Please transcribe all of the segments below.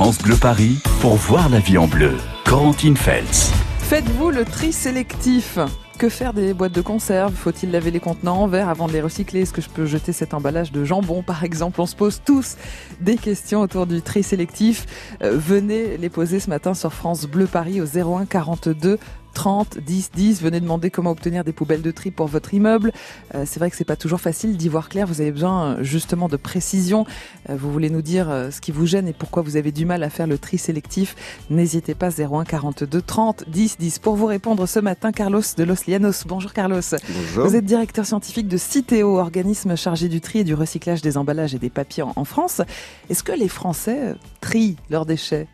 France Bleu Paris pour voir la vie en bleu. Corentine Feltz. Faites-vous le tri sélectif que faire des boîtes de conserve? Faut-il laver les contenants en verre avant de les recycler? Est-ce que je peux jeter cet emballage de jambon par exemple? On se pose tous des questions autour du tri sélectif. Euh, venez les poser ce matin sur France Bleu Paris au 01 42 30 10 10. Venez demander comment obtenir des poubelles de tri pour votre immeuble. Euh, c'est vrai que c'est pas toujours facile d'y voir clair. Vous avez besoin euh, justement de précision. Euh, vous voulez nous dire ce qui vous gêne et pourquoi vous avez du mal à faire le tri sélectif. N'hésitez pas 01 42 30 10 10. Pour vous répondre ce matin, Carlos de Los Lianos. Bonjour Carlos. Bonjour. Vous êtes directeur scientifique de Citeo, organisme chargé du tri et du recyclage des emballages et des papiers en France. Est-ce que les Français trient leurs déchets?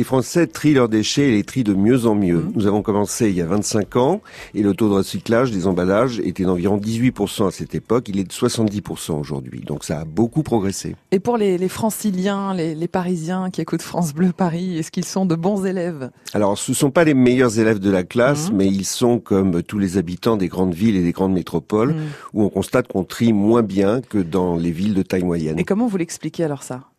Les Français trient leurs déchets et les trient de mieux en mieux. Mmh. Nous avons commencé il y a 25 ans et le taux de recyclage des emballages était d'environ 18% à cette époque. Il est de 70% aujourd'hui. Donc ça a beaucoup progressé. Et pour les, les franciliens, les, les, Parisiens qui écoutent France Bleu Paris, est-ce qu'ils sont de bons élèves? Alors ce ne sont pas les meilleurs élèves de la classe, mmh. mais ils sont comme tous les habitants des grandes villes et des grandes métropoles mmh. où on constate qu'on trie moins bien que dans les villes de taille moyenne. Et comment vous l'expliquez alors ça?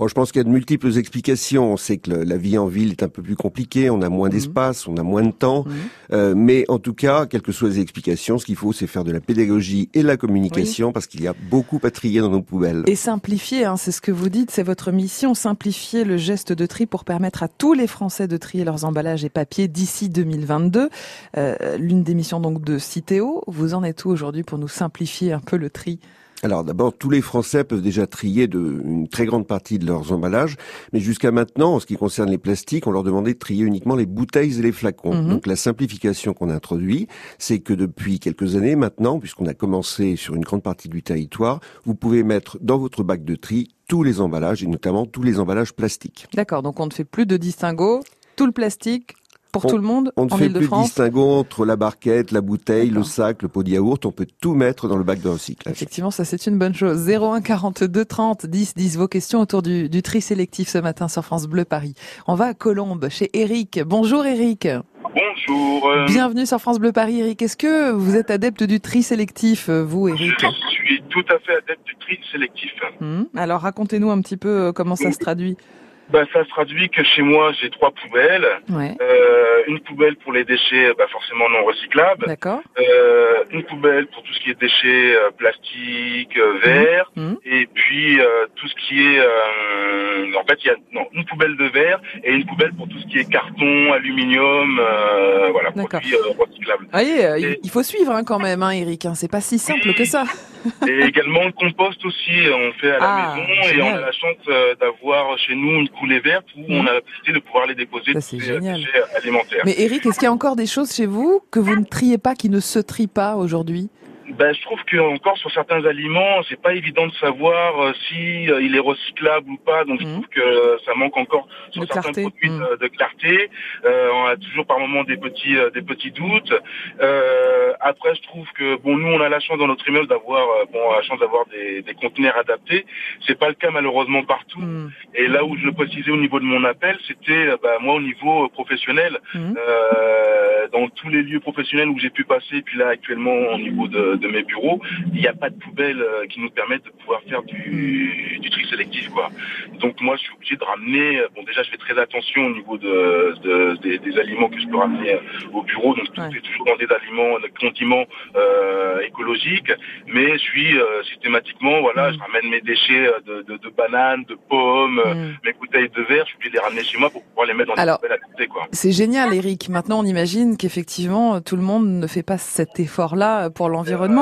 Oh, je pense qu'il y a de multiples explications. On sait que le, la vie en ville est un peu plus compliquée, on a moins d'espace, on a moins de temps. Mmh. Euh, mais en tout cas, quelles que soient les explications, ce qu'il faut, c'est faire de la pédagogie et de la communication oui. parce qu'il y a beaucoup à trier dans nos poubelles. Et simplifier, hein, c'est ce que vous dites, c'est votre mission, simplifier le geste de tri pour permettre à tous les Français de trier leurs emballages et papiers d'ici 2022. Euh, L'une des missions donc de Citeo. Vous en êtes où aujourd'hui pour nous simplifier un peu le tri? Alors d'abord, tous les Français peuvent déjà trier de, une très grande partie de leurs emballages, mais jusqu'à maintenant, en ce qui concerne les plastiques, on leur demandait de trier uniquement les bouteilles et les flacons. Mhm. Mmh. Donc la simplification qu'on a introduit, c'est que depuis quelques années maintenant, puisqu'on a commencé sur une grande partie du territoire, vous pouvez mettre dans votre bac de tri tous les emballages, et notamment tous les emballages plastiques. D'accord, donc on ne fait plus de distinguo, tout le plastique, pour on, tout le monde On ne en fait plus distinguo entre la barquette, la bouteille, le sac, le pot de yaourt. On peut tout mettre dans le bac de recyclage. Effectivement, ça c'est une bonne chose. 01 42 30 10 10 vos questions autour du, du tri sélectif ce matin sur France Bleu Paris. On va à Colombes chez Eric. Bonjour Eric. Bonjour. Bienvenue sur France Bleu Paris Eric. Est-ce que vous êtes adepte du tri sélectif vous Eric Je suis tout à fait adepte du tri sélectif. Hum. Alors racontez-nous un petit peu comment ça se traduit. Bah, ça se traduit que chez moi, j'ai trois poubelles. Ouais. Euh, une poubelle pour les déchets, bah, forcément non recyclables. D'accord. Euh, une poubelle pour tout ce qui est déchets euh, plastiques, verre. Mmh. Et puis euh, tout ce qui est, en fait, il y a non une poubelle de verre et une poubelle pour tout ce qui est carton, aluminium, euh, voilà, produits recyclables. Vous voyez, et... il faut suivre hein, quand même, hein, Eric. Hein, c'est pas si simple que ça. et également le compost aussi, on fait à la ah, maison génial. et on a la chance euh, d'avoir chez nous une coulée verte où mmh. on a la possibilité de pouvoir les déposer ça, ces génial. déchets alimentaires. Mais Eric, est-ce qu'il y a encore des choses chez vous que vous ne triez pas, qui ne se trient pas aujourd'hui? Ben, je trouve que encore sur certains aliments, c'est pas évident de savoir euh, si euh, il est recyclable ou pas. Donc, mmh. je trouve que ça manque encore sur de certains clarté. produits mmh. de, clarté. Euh, on a toujours par moment des petits euh, des petits doutes. après, je trouve que bon, nous, on a la chance dans notre immeuble d'avoir bon la chance d'avoir des, des conteneurs adaptés. C'est pas le cas malheureusement partout. Mmh. Et là où je le précisais au niveau de mon appel, c'était bah, moi au niveau professionnel, dans tous les lieux professionnels où j'ai pu passer, puis là actuellement au niveau de de mes bureaux, il n'y a pas de poubelle euh, qui nous permettent de pouvoir faire du, du tri sélectif, quoi. Donc moi, je suis obligé de ramener. Bon, déjà, je fais très attention au niveau de, de des, des, aliments que je peux ramener euh, au bureau. Donc, tout ouais. est toujours dans des aliments, des condiments euh, écologiques. Mais je suis euh, systématiquement, voilà, mm. je ramène mes déchets euh, de, de, de bananes, de pommes, mm. mes bouteilles de verre. Je suis obligé de les ramener chez moi pour pouvoir les mettre dans Alors, des poubelles adaptées, quoi. C'est génial, Eric. Maintenant, on imagine qu'effectivement, tout le monde ne fait pas cet effort-là pour l'environnement.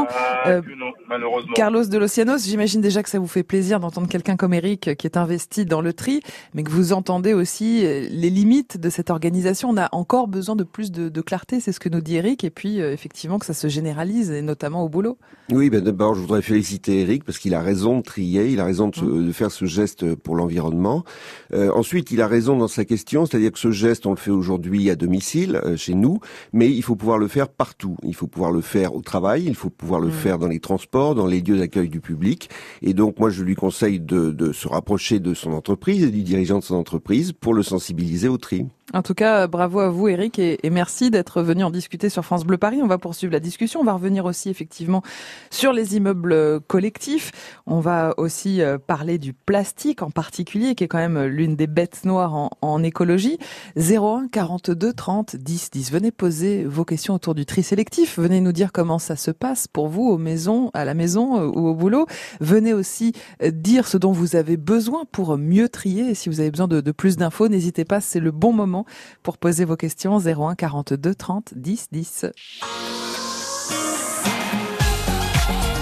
Euh, non, malheureusement. Carlos de Locianos, j'imagine déjà que ça vous fait plaisir d'entendre quelqu'un comme Eric qui est investi dans le tri, mais que vous entendez aussi les limites de cette organisation. On a encore besoin de plus de, de clarté, c'est ce que nous dit Eric, et puis euh, effectivement que ça se généralise, et notamment au boulot. Oui, ben d'abord, je voudrais féliciter Eric parce qu'il a raison de trier, il a raison de, mmh. de faire ce geste pour l'environnement. Euh, ensuite, il a raison dans sa question, c'est-à-dire que ce geste, on le fait aujourd'hui à domicile, euh, chez nous, mais il faut pouvoir le faire partout. Il faut pouvoir le faire au travail, il faut pouvoir le mmh. faire dans les transports, dans les lieux d'accueil du public. Et donc, moi, je lui conseille de, de, se rapprocher de son entreprise et du dirigeant de son entreprise pour le sensibiliser au tri. En tout cas, bravo à vous Eric et, merci d'être venu en discuter sur France Bleu Paris. On va poursuivre la discussion. On va revenir aussi effectivement sur les immeubles collectifs. On va aussi euh, parler du plastique en particulier, qui est quand même l'une des bêtes noires en, en écologie. 01 42 30 10 10. Venez poser vos questions autour du tri sélectif. Venez nous dire comment ça se passe pour vous aux maisons, à la maison euh, ou au boulot. Venez aussi euh, dire ce dont vous avez besoin pour mieux trier. Si vous avez besoin de plus d'infos, n'hésitez pas, c'est le bon moment pour poser vos questions 01 42 30 10 10.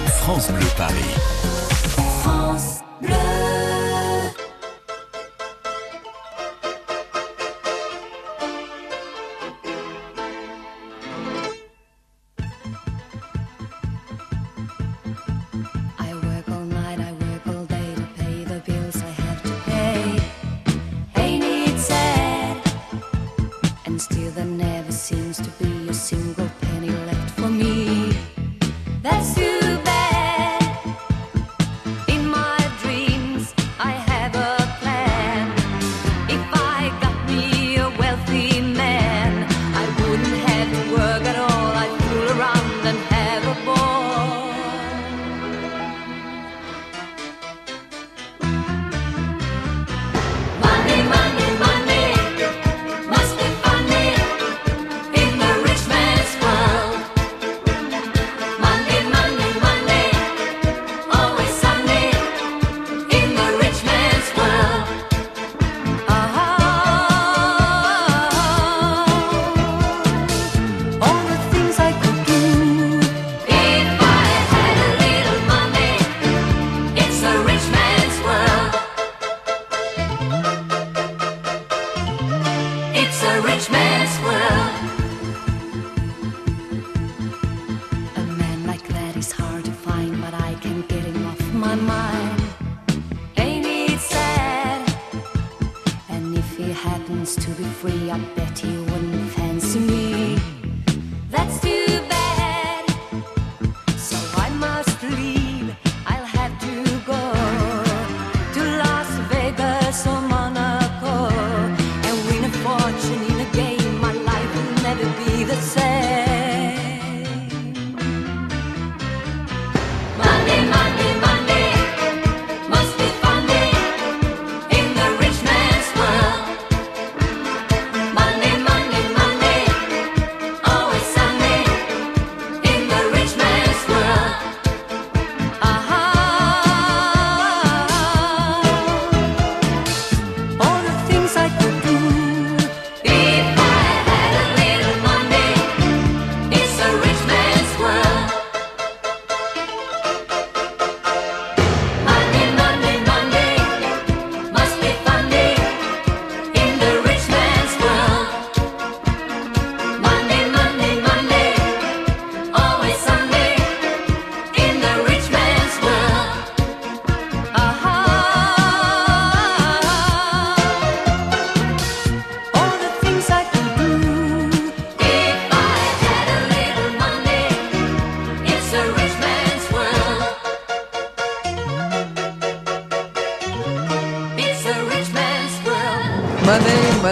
France Bleu Paris.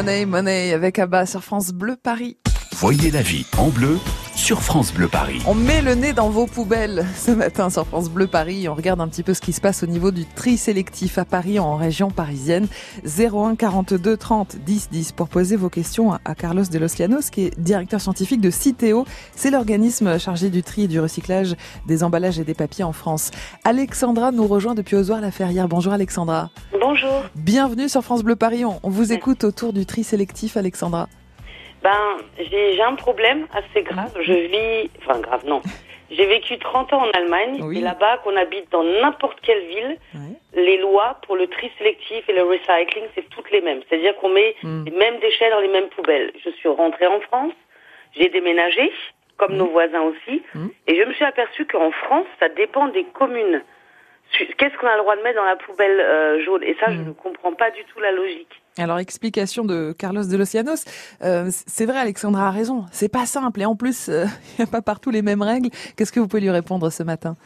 Money, Money avec Abba sur France Bleu Paris. Voyez la vie en bleu sur France Bleu Paris. On met le nez dans vos poubelles ce matin sur France Bleu Paris. On regarde un petit peu ce qui se passe au niveau du tri sélectif à Paris en région parisienne. 01 42 30 10 10 pour poser vos questions à Carlos de Los Llanos qui est directeur scientifique de Citeo. C'est l'organisme chargé du tri et du recyclage des emballages et des papiers en France. Alexandra nous rejoint depuis Ozoir-la-Ferrière. Bonjour Alexandra. Bonjour. Bienvenue sur France Bleu Paris. On, vous écoute autour du tri sélectif, Alexandra. Ben, j'ai un problème assez grave. Je vis, enfin grave, non. J'ai vécu 30 ans en Allemagne et là-bas, qu'on habite dans n'importe quelle ville, les lois pour le tri sélectif et le recycling, c'est toutes les mêmes. C'est-à-dire qu'on met hmm. les mêmes déchets dans les mêmes poubelles. Je suis rentrée en France, j'ai déménagé, comme hmm. nos voisins aussi, hmm. et je me suis aperçue qu'en France, ça dépend des communes qu'est-ce qu'on a le droit de mettre dans la poubelle euh, jaune? Et ça, je ne comprends pas du tout la logique. Alors, explication de Carlos de Locianos. Euh, c'est vrai, Alexandra a raison. C'est pas simple. Et en plus, euh, il n'y a pas partout les mêmes règles. Qu'est-ce que vous pouvez lui répondre ce matin?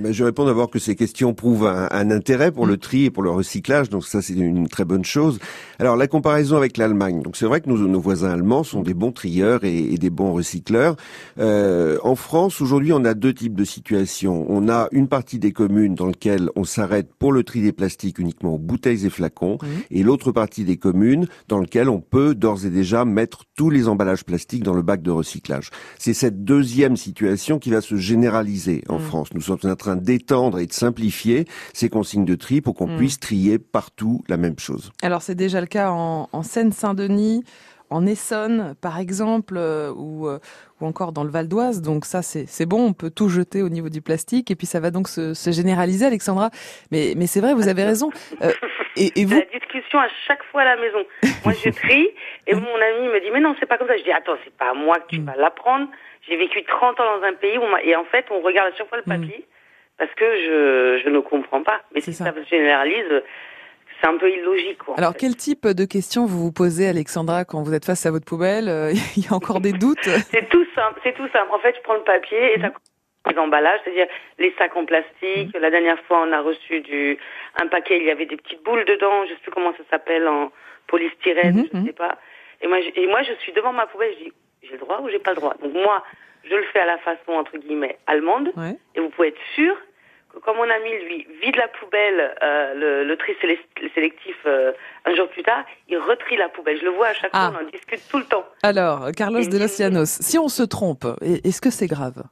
Ben, Je réponds d'abord que ces questions prouvent un, intérêt pour le mm. tri et pour le recyclage, donc ça c'est une très bonne chose. Alors la comparaison avec l'Allemagne, donc c'est vrai que nos, nos, voisins allemands sont des bons trieurs et, des bons recycleurs. Euh, en France, aujourd'hui, on a deux types de situations. On a une partie des communes dans lesquelles on s'arrête pour le tri des plastiques uniquement aux bouteilles et flacons, mm. et l'autre partie des communes dans lesquelles on peut d'ores et déjà mettre tous les emballages plastiques dans le bac de recyclage. C'est cette deuxième situation qui va se généraliser en mm. France. Nous sommes en train d'étendre et de simplifier ces consignes de tri pour qu'on mm. puisse trier partout la même chose. Alors c'est déjà le cas en, Seine-Saint-Denis, en Essonne, par exemple, euh, ou, euh, ou encore dans le Val d'Oise. Donc ça, c'est bon, on peut tout jeter au niveau du plastique, et puis ça va donc se, généraliser, Alexandra. Mais, mais c'est vrai, vous avez raison. Euh, et, vous... La discussion à chaque fois à la maison. Moi, je trie, et mon ami me dit, mais non, c'est pas comme ça. Je dis, attends, c'est pas à moi que tu mm. vas l'apprendre. J'ai vécu 30 ans dans un pays où, et en fait, on regarde à chaque fois le mm. Parce que je, je ne comprends pas. Mais si ça. ça se généralise, c'est un peu illogique. Quoi, Alors, quel type de questions vous vous posez, Alexandra, quand vous êtes face à votre poubelle euh, Il y a encore des doutes? C'est tout simple. C'est tout simple. En fait, je prends le papier et ça les emballages, c'est-à-dire les sacs en plastique. La dernière fois, on a reçu du un paquet, il y avait des petites boules dedans, je sais plus comment ça s'appelle, en polystyrène, mhm, je ne mhm. sais pas. Et moi, je, et moi, je suis devant ma poubelle, je dis, j'ai le droit ou j'ai pas le droit? Donc moi, je le fais à la façon entre guillemets allemande, et vous pouvez être sûr comme mon ami, lui, vide la poubelle, euh, le, tri sélectif euh, un jour plus tard, il retrie la poubelle. Je le vois à chaque fois, ah. on en discute tout le temps. Alors, Carlos de los Llanos, si on se trompe, est-ce que c'est grave?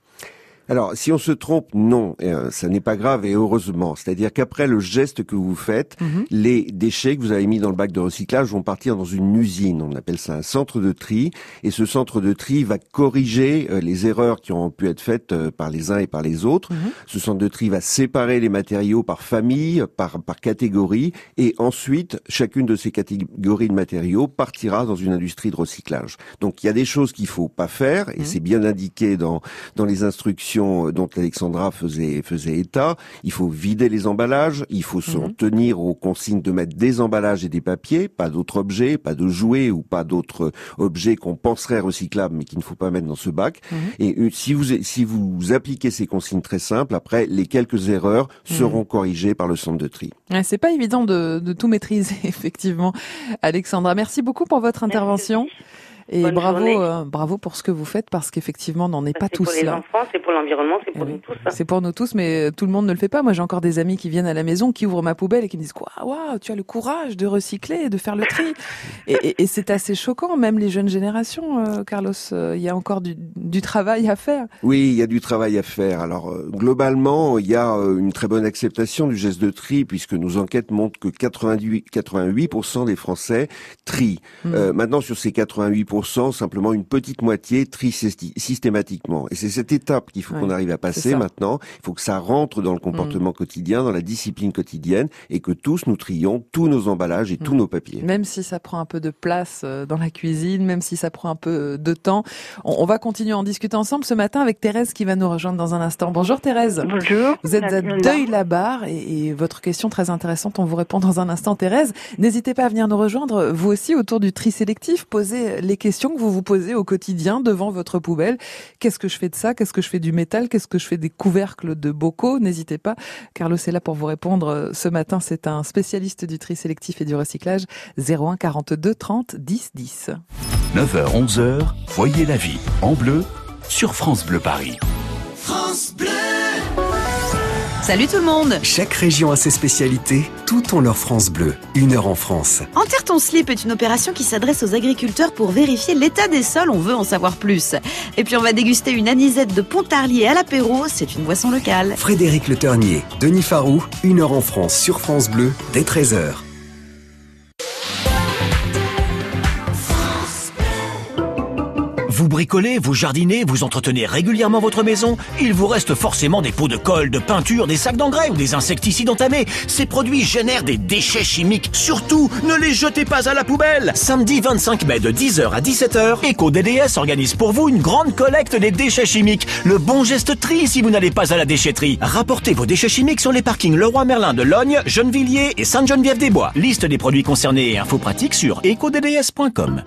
Alors, si on se trompe, non, euh, ça n'est pas grave et heureusement. C'est-à-dire qu'après le geste que vous faites, mhm. les déchets que vous avez mis dans le bac de recyclage vont partir dans une usine. On appelle ça un centre de tri. Et ce centre de tri va corriger euh, les erreurs qui ont pu être faites euh, par les uns et par les autres. Mhm. Ce centre de tri va séparer les matériaux par famille, par, par catégorie. Et ensuite, chacune de ces catégories de matériaux partira dans une industrie de recyclage. Donc, il y a des choses qu'il faut pas faire et mhm. c'est bien indiqué dans, dans les instructions euh, dont Alexandra faisait, faisait état. Il faut vider les emballages, il faut s'en mhm. tenir aux consignes de mettre des emballages et des papiers, pas d'autres objets, pas de jouets ou pas d'autres objets qu'on penserait recyclables mais qu'il ne faut pas mettre dans ce bac. Mhm. Et euh, si vous, si vous appliquez ces consignes très simples, après, les quelques erreurs mhm. seront corrigées par le centre de tri. c'est pas évident de, de, tout maîtriser, effectivement. Alexandra, merci beaucoup pour votre intervention. Et bravo, euh, bravo pour ce que vous faites parce qu'effectivement, on n'en est pas tous là. C'est pour les enfants, c'est pour l'environnement, c'est pour nous tous. Hein. C'est pour nous tous, mais tout le monde ne le fait pas. Moi, j'ai encore des amis qui viennent à la maison, qui ouvrent ma poubelle et qui me disent quoi, waouh, tu as le courage de recycler, de faire le tri. et, et, c'est assez choquant, même les jeunes générations, euh, Carlos. Euh, il y a encore du, du, travail à faire. Oui, il y a du travail à faire. Alors globalement, il y a une très bonne acceptation du geste de tri puisque nos enquêtes montrent que 88, 88% des Français trient. Hmm. maintenant, sur ces 88% simplement une petite moitié trie systématiquement. Et c'est cette étape qu'il faut qu'on arrive à passer maintenant. Il faut que ça rentre dans le comportement mm. quotidien, dans la discipline quotidienne, et que tous nous trions tous nos emballages et tous mm. nos papiers. Même si ça prend un peu de place euh, dans la cuisine, même si ça prend un peu euh, de temps. On, va continuer à en discuter ensemble ce matin avec Thérèse qui va nous rejoindre dans un instant. Bonjour Thérèse. Bonjour. Vous êtes à Deuil-la-Barre et, et votre question très intéressante, on vous répond dans un instant Thérèse. N'hésitez pas à venir nous rejoindre, vous aussi, autour du tri sélectif, posez les questions question que vous vous posez au quotidien devant votre poubelle. Qu'est-ce que je fais de ça? Qu'est-ce que je fais du métal? Qu'est-ce que je fais des couvercles de bocaux? N'hésitez pas. Carlos est là pour vous répondre. Ce matin, c'est un spécialiste du tri sélectif et du recyclage. 01 42 30 10 10. 9h 11h, voyez la vie en bleu sur France Bleu Paris. France Bleu Salut tout le monde Chaque région a ses spécialités, tout ont leur France bleue. Une heure en France. Enterre ton slip est une opération qui s'adresse aux agriculteurs pour vérifier l'état des sols, on veut en savoir plus. Et puis on va déguster une anisette de Pontarlier à l'apéro, c'est une boisson locale. Frédéric Le Ternier, Denis Farou, Une heure en France sur France Bleu, dès 13h. Vous bricolez, vous jardinez, vous entretenez régulièrement votre maison, il vous reste forcément des pots de colle, de peinture, des sacs d'engrais ou des insecticides entamés. Ces produits génèrent des déchets chimiques. Surtout, ne les jetez pas à la poubelle. Samedi 25 mai de 10h à 17h, EcoDDS organise pour vous une grande collecte des déchets chimiques. Le bon geste tri si vous n'allez pas à la déchetterie. Rapportez vos déchets chimiques sur les parkings Leroy Merlin de Logne, Gennevilliers et Sainte-Geneviève-des-Bois. Liste des produits concernés et infos pratiques sur ecodds.com.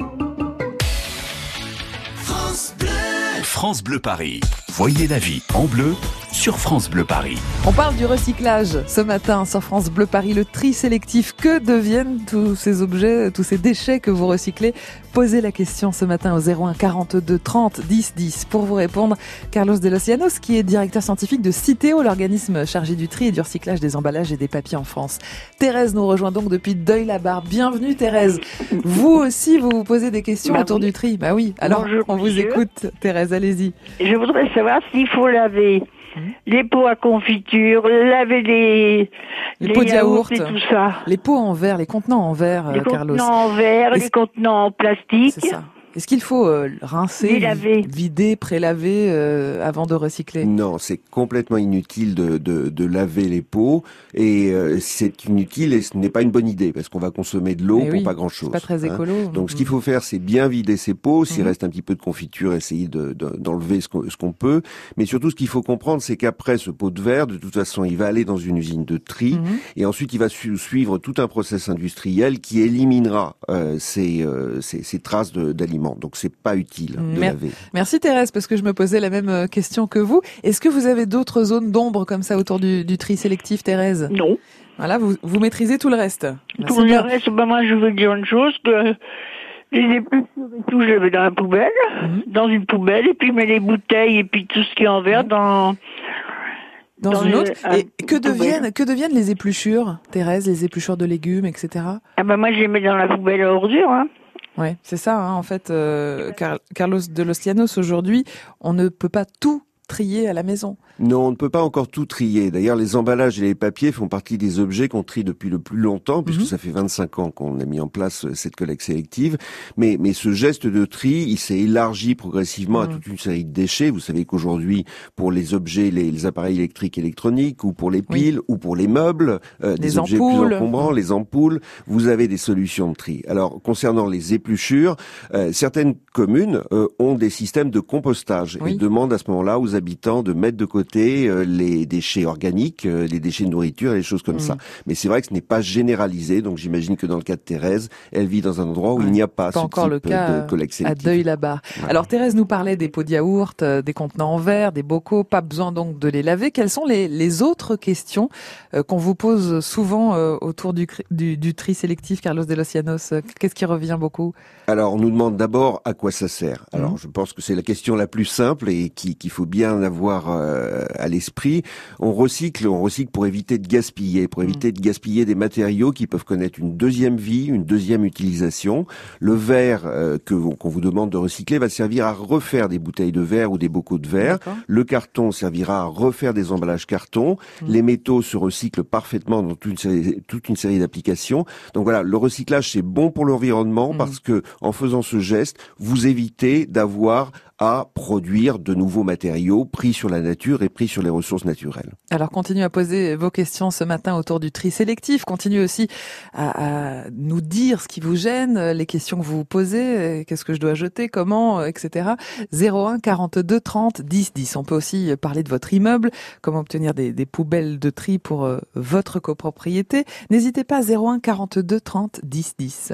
France Bleu Paris. Voyez la vie en bleu sur France Bleu Paris. On parle du recyclage ce matin sur France Bleu Paris, le tri sélectif. Que deviennent tous ces objets, tous ces déchets que vous recyclez? Posez la question ce matin au 01 42 30 10 10. Pour vous répondre, Carlos de Locianos, qui est directeur scientifique de Citeo, l'organisme chargé du tri et du recyclage des emballages et des papiers en France. Thérèse nous rejoint donc depuis Deuil-la-Barre. Bienvenue Thérèse. Vous aussi, vous vous posez des questions bah autour du tri. Bah oui, alors on vous écoute Thérèse, allez-y. Je voudrais savoir s'il faut laver les pots à confiture, laver les, les, pots de yaourt et tout ça. Les pots en verre, les contenants en verre, les Carlos. Les contenants en verre, les contenants en plastique. C'est ça. Est-ce qu'il faut euh, rincer, vider, prélaver euh, avant de recycler? Non, c'est complètement inutile de, de, de, laver les pots et euh, c'est inutile et ce n'est pas une bonne idée parce qu'on va consommer de l'eau pour pas grand-chose. C'est pas très hein. écolo. Donc ce qu'il faut faire, c'est bien vider ses pots. S'il mhm. reste un petit peu de confiture, essayer d'enlever de, ce qu'on peut. Mais surtout, ce qu'il faut comprendre, c'est qu'après ce pot de verre, de toute façon, il va aller dans une usine de tri mhm. et ensuite il va suivre tout un process industriel qui éliminera ces, ces, ces traces d'aliments donc c'est pas utile de laver. Merci Thérèse, parce que je me posais la même euh, question que vous. Est-ce que vous avez d'autres zones d'ombre comme ça autour du, tri sélectif, Thérèse? Non. Voilà, vous, vous maîtrisez tout le reste. tout le reste, bah, moi je veux dire une chose que les épluchures et tout, je vais dans la poubelle, mhm. dans une poubelle, et puis je mets les bouteilles et puis tout ce qui est en verre dans dans, une autre. Et que deviennent, que deviennent les épluchures, Thérèse, les épluchures de légumes, etc. Ah bah moi je les mets dans la poubelle à ordures. Hein. Ouais, c'est ça. Hein, en fait, euh, Carlos de los Llanos aujourd'hui, on ne peut pas tout trier à la maison. Non, on ne peut pas encore tout trier. D'ailleurs, les emballages et les papiers font partie des objets qu'on trie depuis le plus longtemps, puisque mhm. ça fait 25 ans qu'on a mis en place euh, cette collecte sélective. Mais, mais ce geste de tri, il s'est élargi progressivement à mhm. toute une série de déchets. Vous savez qu'aujourd'hui, pour les objets, les, appareils électriques électroniques, ou pour les piles, ou pour les meubles, euh, des objets plus encombrants, les ampoules, vous avez des solutions de tri. Alors, concernant les épluchures, euh, certaines communes ont des systèmes de compostage et demandent à ce moment-là aux habitants de mettre de côté euh, les déchets organiques, euh, les déchets de nourriture et les choses comme ça. Mm. Mais c'est vrai que ce n'est pas généralisé, donc j'imagine que dans le cas de Thérèse, elle vit dans un endroit où il n'y a pas, ce encore type le cas de collecte À Deuil là-bas. Alors Thérèse nous parlait des pots de yaourt, euh, des contenants en verre, des bocaux, pas besoin donc de les laver. Quelles sont les, les autres questions qu'on vous pose souvent autour du, du, du, tri sélectif, Carlos de los Llanos Qu'est-ce qui revient beaucoup? Alors on nous demande d'abord à quoi ça sert. Alors mm. je pense que c'est la question la plus simple et qu'il faut bien avoir à l'esprit. On recycle, on recycle pour éviter de gaspiller, pour éviter mm. de gaspiller des matériaux qui peuvent connaître une deuxième vie, une deuxième utilisation. Le verre euh, que qu'on vous demande de recycler va servir à refaire des bouteilles de verre ou des bocaux de verre. Le carton servira à refaire des emballages carton. Mm. Les métaux se recyclent parfaitement dans toute une série, toute une série d'applications. Donc voilà, le recyclage c'est bon pour l'environnement mm. parce que en faisant ce geste, vous évitez d'avoir à produire de nouveaux matériaux pris sur la nature et pris sur les ressources naturelles. Alors continuez à poser vos questions ce matin autour du tri sélectif. Continuez aussi à, nous dire ce qui vous gêne, les questions que vous vous posez, qu'est-ce que je dois jeter, comment, etc. 01 42 30 10 10. On peut aussi parler de votre immeuble, comment obtenir des, des poubelles de tri pour euh, votre copropriété. N'hésitez pas 01 42 30 10 10.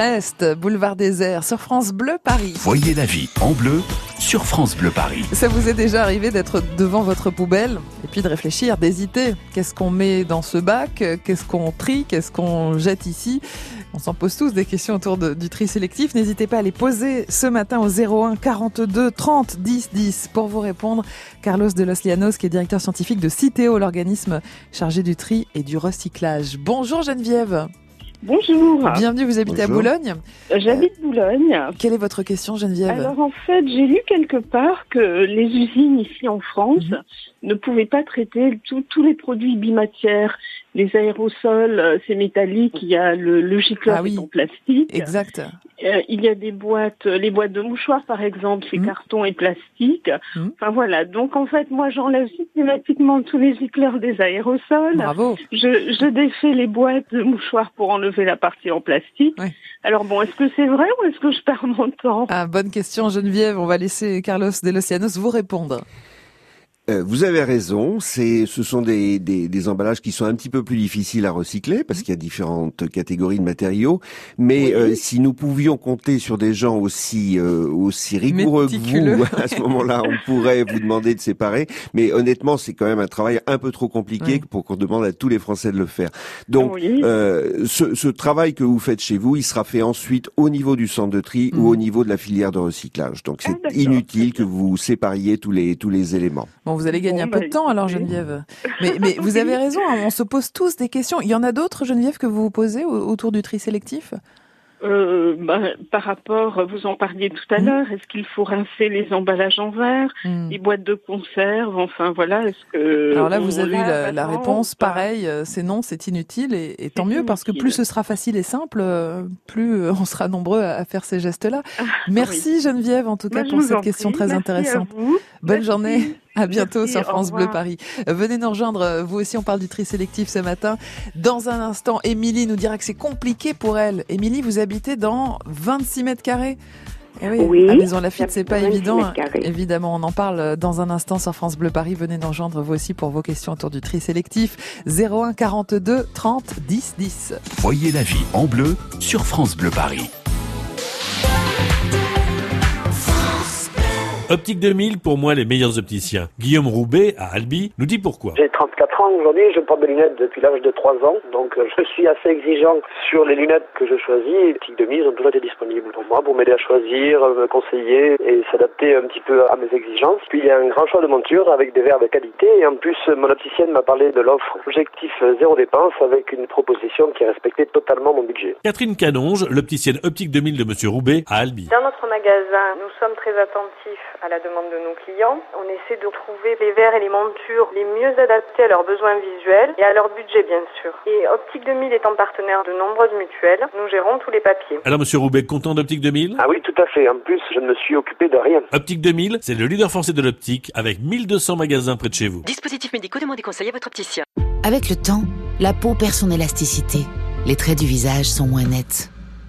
Reste, boulevard désert, sur France Bleu Paris. Voyez la vie en bleu sur France Bleu Paris. Ça vous est déjà arrivé d'être devant votre poubelle et puis de réfléchir, d'hésiter. Qu'est-ce qu'on met dans ce bac? Qu'est-ce qu'on trie? Qu'est-ce qu'on jette ici? On s'en pose tous des questions autour du tri sélectif. N'hésitez pas à les poser ce matin au 01 42 30 10 10 pour vous répondre. Carlos de Los Llanos, qui est directeur scientifique de Citeo, l'organisme chargé du tri et du recyclage. Bonjour Geneviève. Bonjour. Bienvenue, vous habitez à Boulogne J'habite Boulogne. Quelle est votre question, Geneviève Alors en fait, j'ai lu quelque part que les usines ici en France mhm. ne pouvaient pas traiter tous les produits bimatières les aérosols, euh, c'est métallique, il y a le, le gicleur ah en plastique. Exact. Euh, il y a des boîtes, euh, les boîtes de mouchoirs par exemple, c'est mmh. carton et plastique. Mmh. Enfin voilà, donc en fait moi j'enlève systématiquement tous les gicleurs des aérosols. Bravo. Je, je défais les boîtes de mouchoirs pour enlever la partie en plastique. Alors bon, est-ce que c'est vrai ou est-ce que je perds mon temps? Ah, Bonne question Geneviève, on va laisser Carlos Delocianos vous répondre. Euh, vous avez raison, c'est, ce sont des, des, des, emballages qui sont un petit peu plus difficiles à recycler parce qu'il y a différentes catégories de matériaux. Mais euh, si nous pouvions compter sur des gens aussi euh, aussi rigoureux que vous, à ce moment-là, on pourrait vous demander de séparer. Mais honnêtement, c'est quand même un travail un peu trop compliqué pour qu'on demande à tous les Français de le faire. Donc, ce, ce, travail que vous faites chez vous, il sera fait ensuite au niveau du centre de tri ou au mmh. niveau de la filière de recyclage. Donc, c'est ah, inutile que vous sépariez tous les tous les éléments vous allez gagner un peu de bah, temps alors Geneviève. Mais, mais vous avez raison, hein, on se pose tous des questions. Il y en a d'autres Geneviève que vous vous posez autour du tri sélectif? Euh, ben, par rapport, vous en parliez tout à mmh. l'heure, est-ce qu'il faut rincer les emballages en verre, mmh. les boîtes de conserve, enfin voilà, est-ce que... Alors là, vous avez la, la réponse, pareil, euh, c'est non, c'est inutile, et, tant mieux, parce que plus ce sera facile et simple, euh, plus on sera nombreux à, faire ces gestes-là. Ah, Merci Geneviève, en tout cas, pour cette question très intéressante. Bonne journée. À bientôt sur France Bleu Paris. Venez nous rejoindre. Vous aussi, on parle du tri sélectif ce matin. Dans un instant, Émilie nous dira que c'est compliqué pour elle. Émilie, vous habitez dans 26 mètres carrés. Eh oui, à Maison Lafitte, c'est pas évident. Évidemment, on en parle dans un instant sur France Bleu Paris. Venez nous rejoindre vous aussi pour vos questions autour du tri sélectif. 01 42 30 10 10. Voyez la vie en bleu sur France Bleu Paris. Optique 2000, pour moi, les meilleurs opticiens. Guillaume Roubaix, à Albi, nous dit pourquoi. J'ai 34 ans aujourd'hui, je porte des lunettes depuis l'âge de 3 ans, donc euh, je suis assez exigeant sur les lunettes que je choisis. Optique 2000 ont toujours été disponibles pour moi, pour m'aider à choisir, me conseiller et s'adapter un petit peu à mes exigences. Puis il y a un grand choix de montures avec des verres de qualité et en plus, mon opticienne m'a parlé de l'offre objectif zéro dépense avec une proposition qui respectait totalement mon budget. Catherine Canonge, l'opticienne Optique 2000 de Monsieur Roubaix, à Albi. Dans notre magasin, nous sommes très attentifs à la demande de nos clients. On essaie de trouver les verres et les montures les mieux adaptés à leurs besoins visuels et à leur budget bien sûr. Et Optique 2000 étant partenaire de nombreuses mutuelles, nous gérons tous les papiers. Alors Monsieur Roubaix, content d'Optique 2000 Ah oui, tout à fait. En plus, je ne me suis occupé de rien. Optique 2000, c'est le leader français de l'optique avec 1200 magasins près de chez vous. Dispositifs médicaux, demandez conseil à votre opticien. Avec le temps, la peau perd son élasticité. Les traits du visage sont moins nets.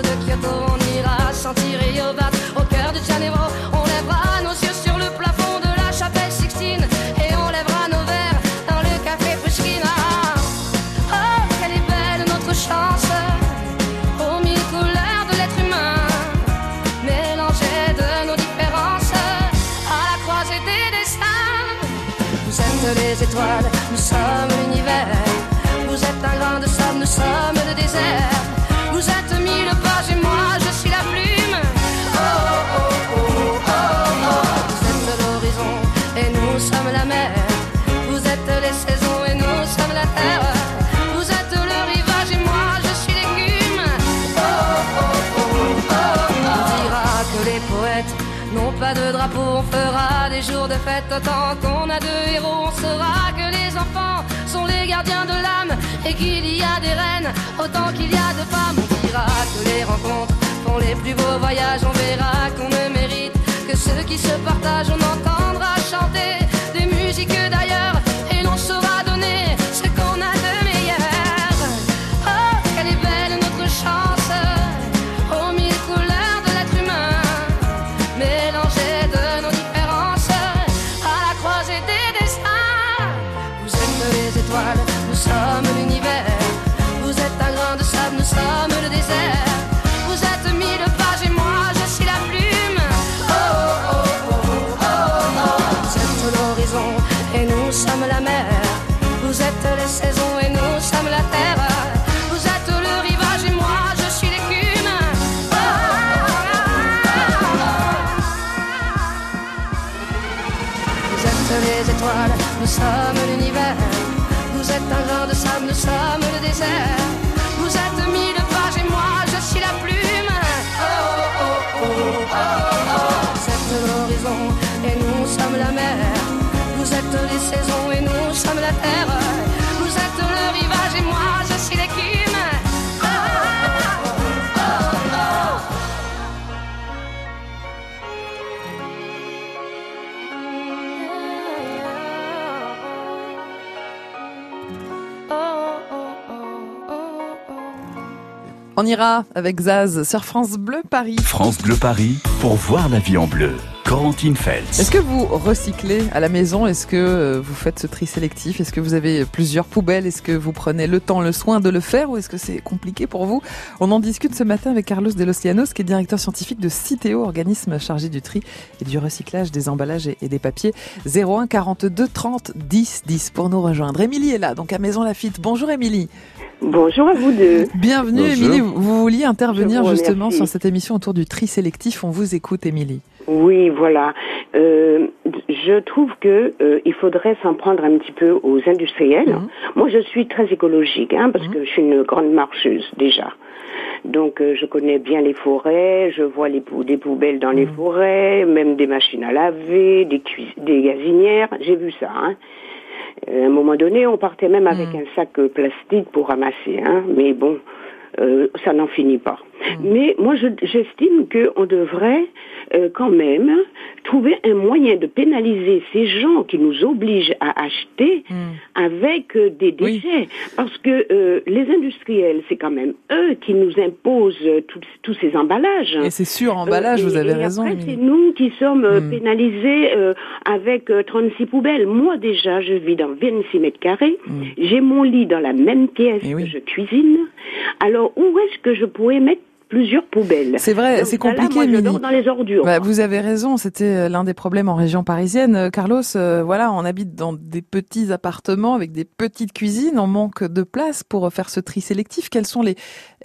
De Kyoto, on ira sentir Rio Bat au cœur de Janeiro. On lèvera nos yeux sur le plafond de la chapelle Sixtine et on lèvera nos verres dans le café Pushkin. Oh, quelle est belle notre chance aux mille couleurs de l'être humain, mélangées de nos différences à la croisée des destins. Vous êtes les étoiles, nous sommes l'univers. Vous êtes un grain de sable, nous sommes le désert. De fête autant qu'on a de héros. On saura que les enfants sont les gardiens de l'âme et qu'il y a des reines autant qu'il y a de femmes. On dira que les rencontres font les plus beaux voyages. On verra qu'on ne mérite que ceux qui se partagent. On entendra Vous êtes mille pages et moi je suis la plume. Oh, oh, oh, oh, oh, oh. Vous êtes l'horizon et nous sommes la mer. Vous êtes les saisons et nous sommes la terre. On ira avec Zaz sur France Bleu Paris. France Bleu Paris pour voir la vie en bleu. Corentine Feltz. Est-ce que vous recyclez à la maison? Est-ce que euh, vous faites ce tri sélectif? Est-ce que vous avez plusieurs poubelles? Est-ce que vous prenez le temps, le soin de le faire? Ou est-ce que c'est compliqué pour vous? On en discute ce matin avec Carlos de los Llanos, qui est directeur scientifique de Citeo, organisme chargé du tri et du recyclage des emballages et, et des papiers. 01 42 30 10 10 pour nous rejoindre. Émilie est là, donc à Maison Lafitte. Bonjour Émilie. Bonjour à vous deux. Bienvenue Bonjour. Émilie. Vous vouliez intervenir vous justement sur cette émission autour du tri sélectif. On vous écoute Émilie. Oui, voilà. Euh, je trouve que euh, il faudrait s'en prendre un petit peu aux industriels. Moi, je suis très écologique, hein, parce que je suis une grande marcheuse déjà. Donc, euh, je connais bien les forêts, je vois les pou- des poubelles dans les forêts, même des machines à laver, des, des gazinières. J'ai vu ça. Hein. Euh, À un moment donné, on partait même avec un sac euh, plastique pour ramasser. Hein. Mais bon, euh, ça n'en finit pas. Mais moi, je- j'estime qu'on devrait euh, quand même trouver un moyen de pénaliser ces gens qui nous obligent à acheter avec euh, des déchets. Parce que les industriels, c'est quand même eux qui nous imposent tous- ces emballages. Et c'est sûr, emballage, vous avez et raison. après, c'est nous qui sommes Hmm. pénalisés avec euh, 36 poubelles. Moi, déjà, je vis dans 26 mètres carrés. J'ai mon lit dans la même pièce Eh que je cuisine. Alors, où est-ce que je pourrais mettre plusieurs poubelles C'est vrai, c'est ça, là, compliqué, moi, je dans les ordures. Bah, vous avez raison, c'était euh, l'un des problèmes en région parisienne. Euh, Carlos, euh, voilà, on habite dans des petits appartements avec des petites cuisines, on manque de place pour euh, faire ce tri sélectif. Quels sont les,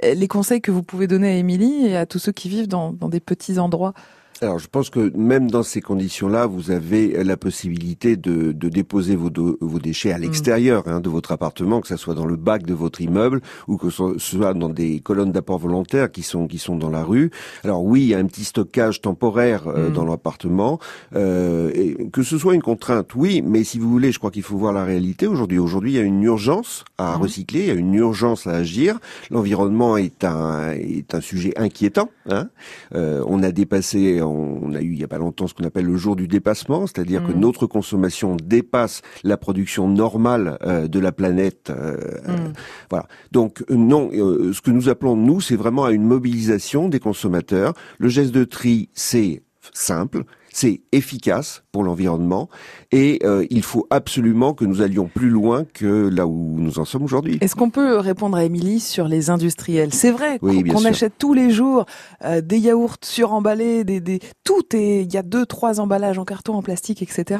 euh, les conseils que vous pouvez donner à Émilie et à tous ceux qui vivent dans, dans des petits endroits? Alors, je pense que même dans ces conditions-là, vous avez la possibilité de, de déposer vos, do- vos déchets à l'extérieur hein, de votre appartement, que ce soit dans le bac de votre immeuble ou que ce soit dans des colonnes d'apport volontaire qui sont qui sont dans la rue. Alors oui, il y a un petit stockage temporaire euh, dans l'appartement, euh, et que ce soit une contrainte, oui, mais si vous voulez, je crois qu'il faut voir la réalité aujourd'hui. Aujourd'hui, il y a une urgence à recycler, il y a une urgence à agir. L'environnement est un est un sujet inquiétant. Hein. Euh, on a dépassé, on a eu il y a pas longtemps ce qu'on appelle le jour du dépassement, c'est-à-dire que Mm. notre consommation dépasse la production normale euh, de la planète. euh, euh, voilà. Donc non, euh, ce que nous appelons nous, c'est vraiment à une mobilisation des consommateurs. Le geste de tri, c'est simple, c'est efficace pour l'environnement et euh, il faut absolument que nous allions plus loin que là où nous en sommes aujourd'hui. Est-ce qu'on peut répondre à Émilie sur les industriels? C'est vrai Oui, qu'on achète tous les jours euh, des yaourts suremballés, des, des tout est il y a deux trois emballages en carton, en plastique, etc.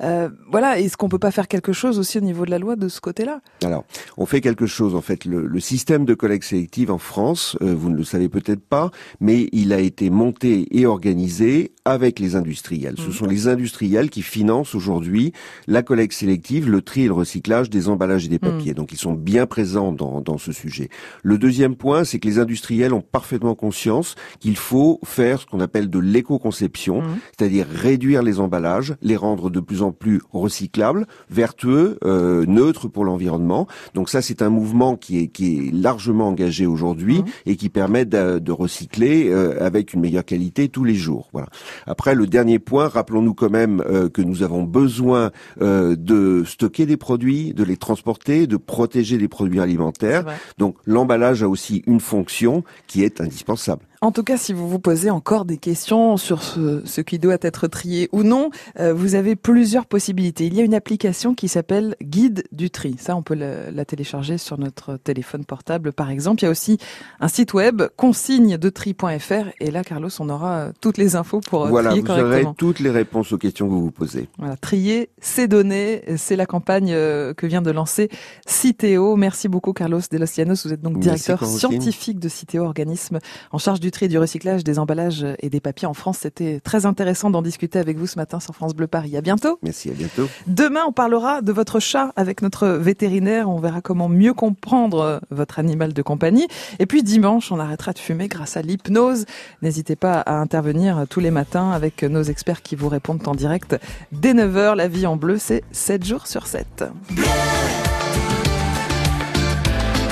Euh, voilà, est-ce qu'on peut pas faire quelque chose aussi au niveau de la loi de ce côté-là? Alors, on fait quelque chose en fait. Le, le système de collecte sélective en France, vous ne le savez peut-être pas, mais il a été monté et organisé avec les industriels. Ce sont les industriels qui financent aujourd'hui la collecte sélective, le tri et le recyclage des emballages et des papiers. Donc, ils sont bien présents dans, dans ce sujet. Le deuxième point, c'est que les industriels ont parfaitement conscience qu'il faut faire ce qu'on appelle de l'éco-conception, c'est-à-dire réduire les emballages, les rendre de plus en plus recyclables, vertueux, euh, neutres pour l'environnement. Donc ça, c'est un mouvement qui est, qui est largement engagé aujourd'hui et qui permet de, de recycler euh, avec une meilleure qualité tous les jours. Voilà. Après, le dernier point, rappelons-nous quand même euh, que nous avons besoin euh, de stocker des produits, de les transporter, de protéger les produits alimentaires. Donc l'emballage a aussi une fonction qui est indispensable. En tout cas, si vous vous posez encore des questions sur ce, ce qui doit être trié ou non, euh, vous avez plusieurs possibilités. Il y a une application qui s'appelle Guide du tri. Ça, on peut la, la télécharger sur notre téléphone portable, par exemple. Il y a aussi un site web, consigne-de-tri.fr. Et là, Carlos, on aura euh, toutes les infos pour euh, Voilà, trier vous aurez correctement. toutes les réponses aux questions que vous vous posez. Voilà, trier, c'est donner. C'est la campagne que vient de lancer Citeo. Merci beaucoup, Carlos de los Llanos. Vous êtes donc directeur scientifique de Citeo, organisme en charge du tri et du recyclage des emballages et des papiers en France. C'était très intéressant d'en discuter avec vous ce matin sur France Bleu Paris. À bientôt. Merci, à bientôt. Demain, on parlera de votre chat avec notre vétérinaire. On verra comment mieux comprendre votre animal de compagnie. Et puis dimanche, on arrêtera de fumer grâce à l'hypnose. N'hésitez pas à intervenir tous les matins avec nos experts qui vous répondent en direct dès 9h. La vie en bleu, c'est 7 jours sur 7.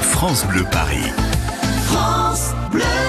France Bleu Paris. France Bleu.